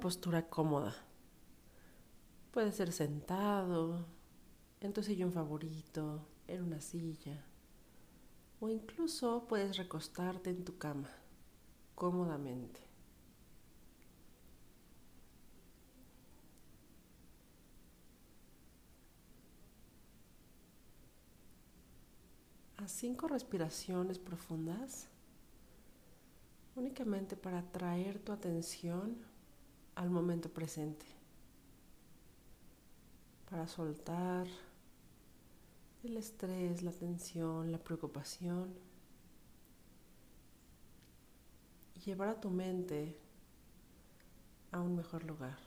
postura cómoda. Puede ser sentado, en tu sillón favorito, en una silla, o incluso puedes recostarte en tu cama cómodamente. A cinco respiraciones profundas, únicamente para traer tu atención al momento presente, para soltar el estrés, la tensión, la preocupación y llevar a tu mente a un mejor lugar.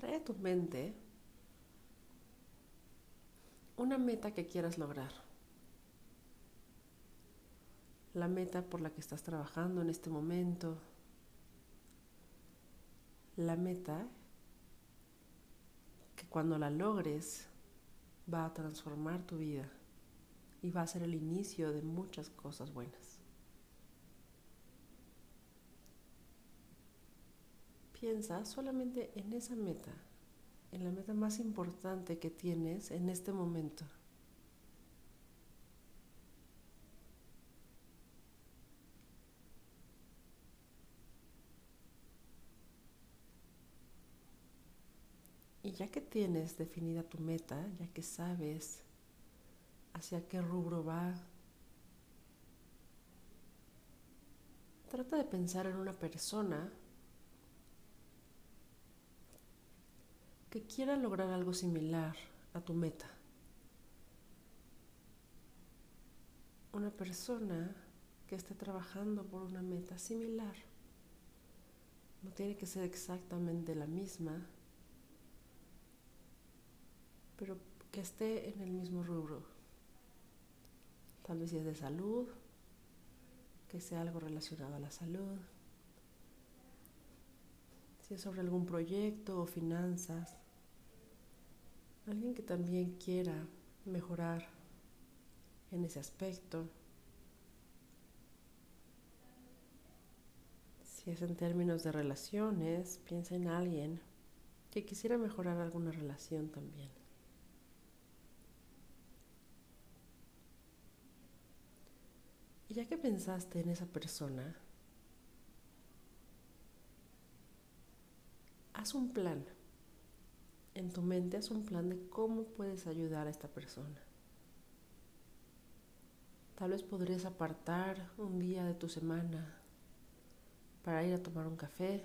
Trae a tu mente una meta que quieras lograr. La meta por la que estás trabajando en este momento. La meta que cuando la logres va a transformar tu vida y va a ser el inicio de muchas cosas buenas. Piensa solamente en esa meta, en la meta más importante que tienes en este momento. Y ya que tienes definida tu meta, ya que sabes hacia qué rubro va, trata de pensar en una persona que quiera lograr algo similar a tu meta. Una persona que esté trabajando por una meta similar. No tiene que ser exactamente la misma, pero que esté en el mismo rubro. Tal vez si es de salud, que sea algo relacionado a la salud si es sobre algún proyecto o finanzas, alguien que también quiera mejorar en ese aspecto. Si es en términos de relaciones, piensa en alguien que quisiera mejorar alguna relación también. Y ya que pensaste en esa persona, haz un plan. En tu mente haz un plan de cómo puedes ayudar a esta persona. Tal vez podrías apartar un día de tu semana para ir a tomar un café,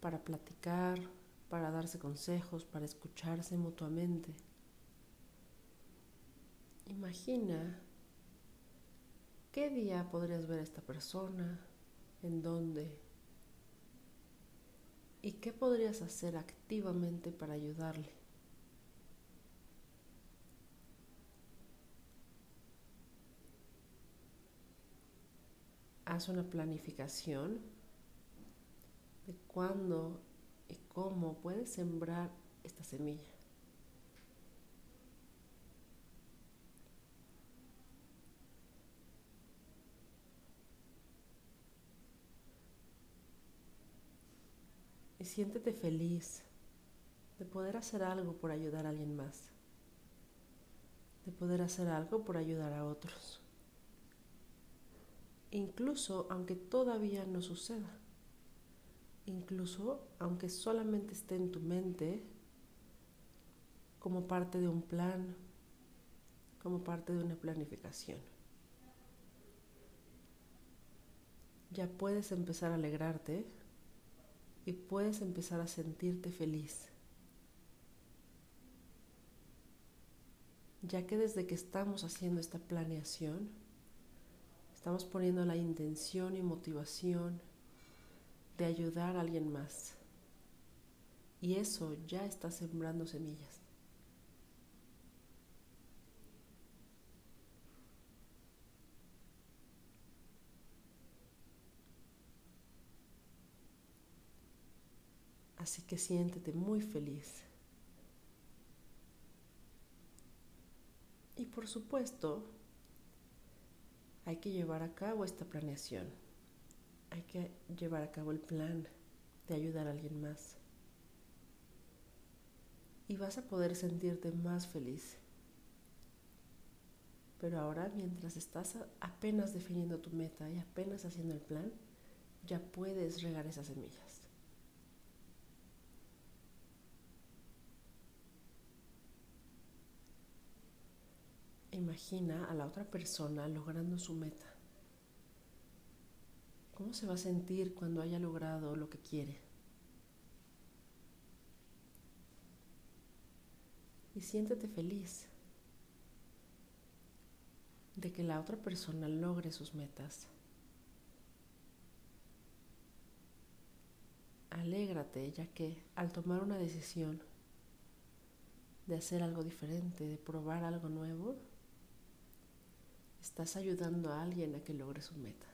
para platicar, para darse consejos, para escucharse mutuamente. Imagina qué día podrías ver a esta persona, en dónde, ¿Y qué podrías hacer activamente para ayudarle? Haz una planificación de cuándo y cómo puedes sembrar esta semilla. Y siéntete feliz de poder hacer algo por ayudar a alguien más, de poder hacer algo por ayudar a otros, incluso aunque todavía no suceda, incluso aunque solamente esté en tu mente como parte de un plan, como parte de una planificación. Ya puedes empezar a alegrarte y puedes empezar a sentirte feliz. Ya que desde que estamos haciendo esta planeación, estamos poniendo la intención y motivación de ayudar a alguien más. Y eso ya está sembrando semillas. Así que siéntete muy feliz. Y por supuesto, hay que llevar a cabo esta planeación. Hay que llevar a cabo el plan de ayudar a alguien más. Y vas a poder sentirte más feliz. Pero ahora, mientras estás apenas definiendo tu meta y apenas haciendo el plan, ya puedes regar esas semillas. Imagina a la otra persona logrando su meta. ¿Cómo se va a sentir cuando haya logrado lo que quiere? Y siéntete feliz de que la otra persona logre sus metas. Alégrate ya que al tomar una decisión de hacer algo diferente, de probar algo nuevo, estás ayudando a alguien a que logre su meta.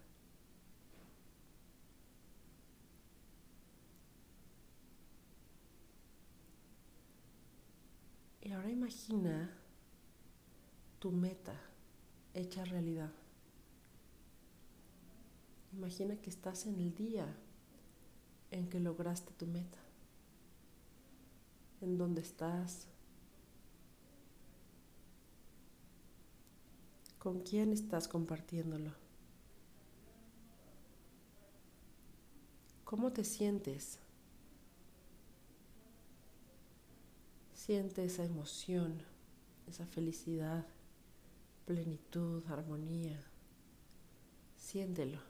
Y ahora imagina tu meta hecha realidad. Imagina que estás en el día en que lograste tu meta, en donde estás, ¿Con quién estás compartiéndolo? ¿Cómo te sientes? Siente esa emoción, esa felicidad, plenitud, armonía. Siéntelo.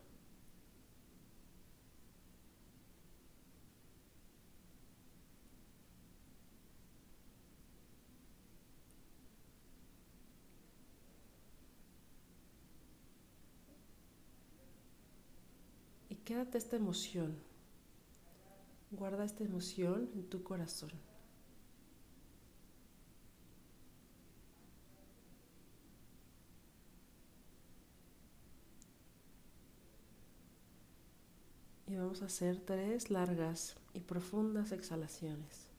Quédate esta emoción. Guarda esta emoción en tu corazón. Y vamos a hacer tres largas y profundas exhalaciones.